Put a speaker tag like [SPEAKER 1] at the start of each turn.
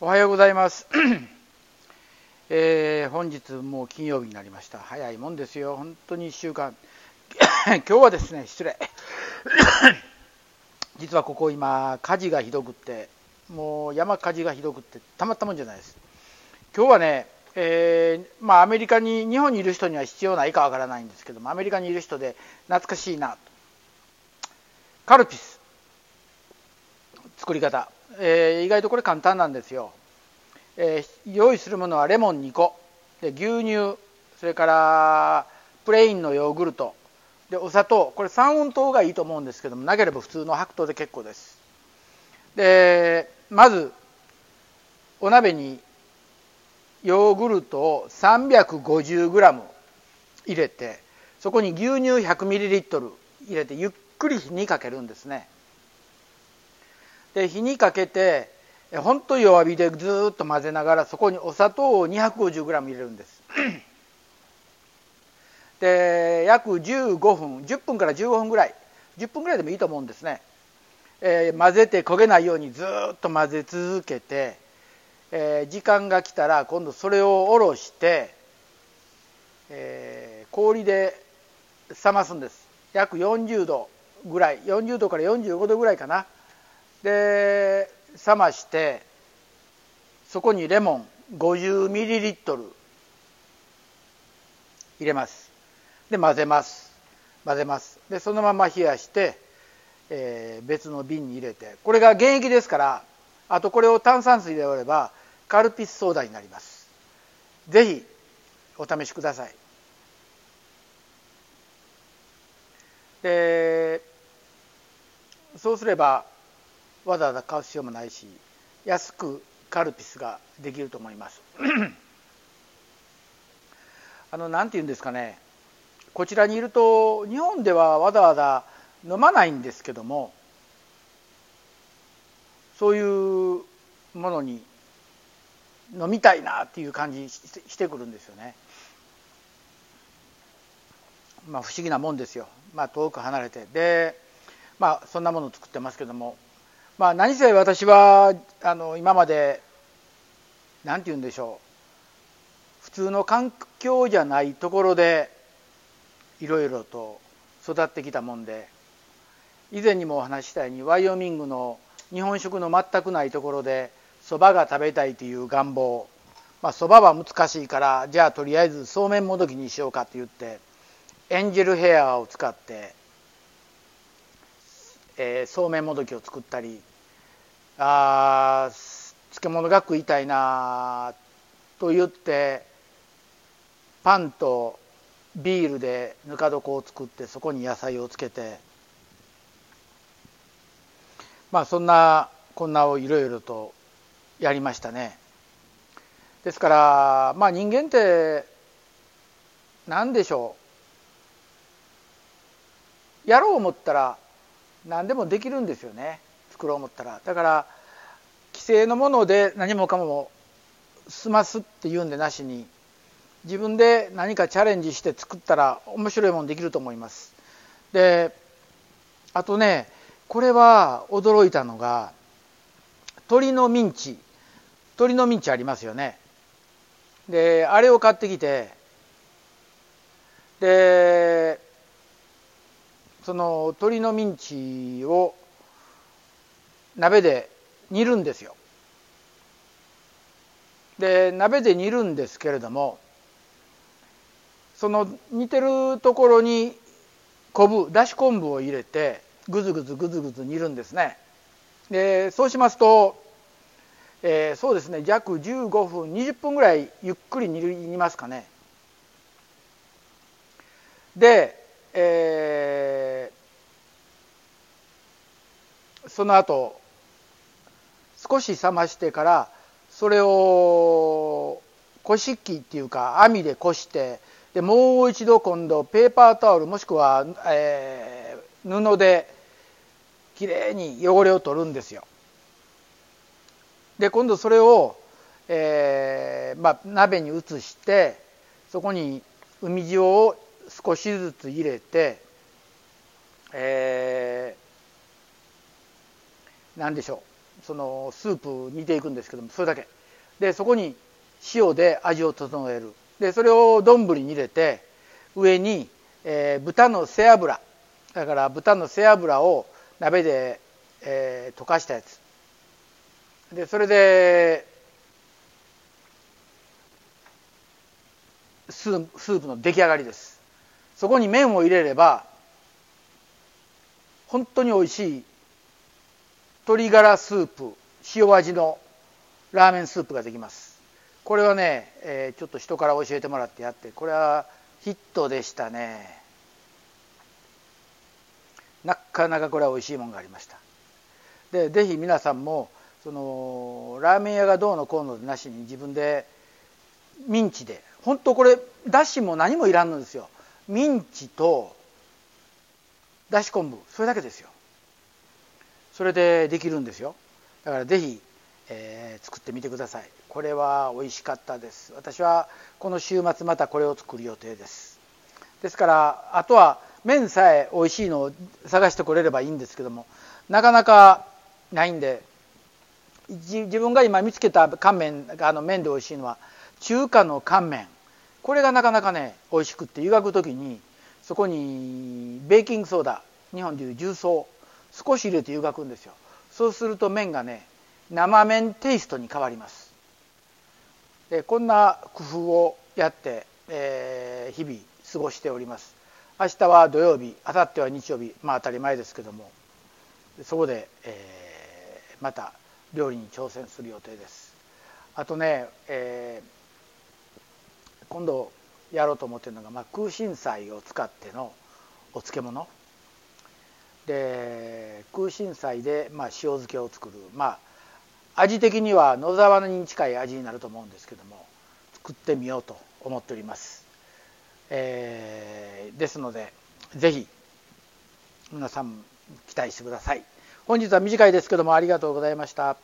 [SPEAKER 1] おはようございます、えー、本日もう金曜日になりました。早いもんですよ。本当に1週間。今日はですね失礼。実はここ今火事がひどくってもう山火事がひどくってたまったもんじゃないです。今日はね、えー、まあアメリカに日本にいる人には必要ないかわからないんですけどもアメリカにいる人で懐かしいな。とカルピス。作り方。えー、意外とこれ簡単なんですよ、えー、用意するものはレモン2個。で牛乳それからプレーンのヨーグルト。でお砂糖。これ三温糖がいいと思うんですけどもなければ普通の白糖で結構です。でまずお鍋にヨーグルトを 350g 入れてそこに牛乳 100ml 入れてゆっくり火にかけるんですね。で火にかけてほんと弱火でずっと混ぜながらそこにお砂糖を 250g 入れるんです。で約15分10分から15分ぐらい。10分ぐらいでもいいと思うんですね、えー、混ぜて焦げないようにずっと混ぜ続けて、えー、時間が来たら今度それをおろして、えー、氷で冷ますんです。約40度ぐらい40度から45度ぐらいかな。で冷ましてそこにレモン 50ml 入れます。で混ぜます。混ぜます。でそのまま冷やして、えー、別の瓶に入れて。これが原液ですからあとこれを炭酸水で割ればカルピスソーダになります。是非お試しください。でそうすればわざわざ買う必要もないし安くカルピスができると思います あの何て言うんですかねこちらにいると日本ではわざわざ飲まないんですけどもそういうものに飲みたいなっていう感じしてくるんですよね。まあ不思議なもんですよ。まあ遠く離れてでまあそんなものを作ってますけどもまあ、何せ私はあの今まで何て言うんでしょう。普通の環境じゃないところでいろいろと育ってきたもんで以前にもお話したようにワイオミングの日本食の全くないところでそばが食べたいという願望。まあそばは難しいからじゃあとりあえずそうめんもどきにしようかって言ってエンジェルヘアを使ってえー、そうめんもどきを作ったりあ漬物が食いたいなと言ってパンとビールでぬか床を作ってそこに野菜をつけてまあそんなこんなをいろいろとやりましたね。ですからまあ人間って何でしょうやろう思ったら何でもできるんですよね。作ろう思ったら。だから規制のもので何もかも済ますっていうんでなしに自分で何かチャレンジして作ったら面白いものできると思います。であとねこれは驚いたのが鶏のミンチ。鶏のミンチありますよね。であれを買ってきてでその鶏のミンチを鍋で煮るんですよ。で鍋で煮るんですけれどもその煮てるところに昆布だし昆布を入れてぐずぐずぐずぐず煮るんですね。でそうしますと、えー、そうですね約15分20分ぐらいゆっくり煮ますかね。で、えーその後少し冷ましてからそれをこし器っていうか網でこしてでもう一度今度ペーパータオルもしくは、えー、布できれいに汚れを取るんですよ。で今度それを、えーまあ、鍋に移してそこに海塩を少しずつ入れて、えー何でしょう。そのスープ煮ていくんですけどもそれだけ。でそこに塩で味を整える。でそれを丼に入れて上に、えー、豚の背脂。だから豚の背脂を鍋で、えー、溶かしたやつ。でそれでスープの出来上がりです。そこに麺を入れれば本当に美味しい鶏ガラスープ塩味のラーメンスープができます。これはね、えー、ちょっと人から教えてもらってやってこれはヒットでしたね。なかなかこれは美味しいもんがありました。でぜひ皆さんもそのラーメン屋がどうのこうのなしに自分でミンチで本当これだしも何もいらんのですよ。ミンチとだし昆布それだけですよ。それでできるんですよ。だからぜひ、えー、作ってみてください。これは美味しかったです。私はこの週末またこれを作る予定です。ですからあとは麺さえ美味しいのを探してこれればいいんですけどもなかなかないんで自分が今見つけた乾麺あの麺で美味しいのは中華の乾麺。これがなかなかね美味しくって湯がく時にそこにベーキングソーダ日本でいう重曹少し入れて湯がくんですよ。そうすると麺がね生麺テイストに変わります。でこんな工夫をやって、えー、日々過ごしております。明日は土曜日明後日は日曜日まあ当たり前ですけどもそこで、えー、また料理に挑戦する予定です。あとね、えー、今度やろうと思ってるのが、まあ、空心菜を使ってのお漬物。で空心菜で、まあ、塩漬けを作る。まあ味的には野沢に近い味になると思うんですけども作ってみようと思っております、えー、ですので是非皆さん期待してください。本日は短いですけどもありがとうございました。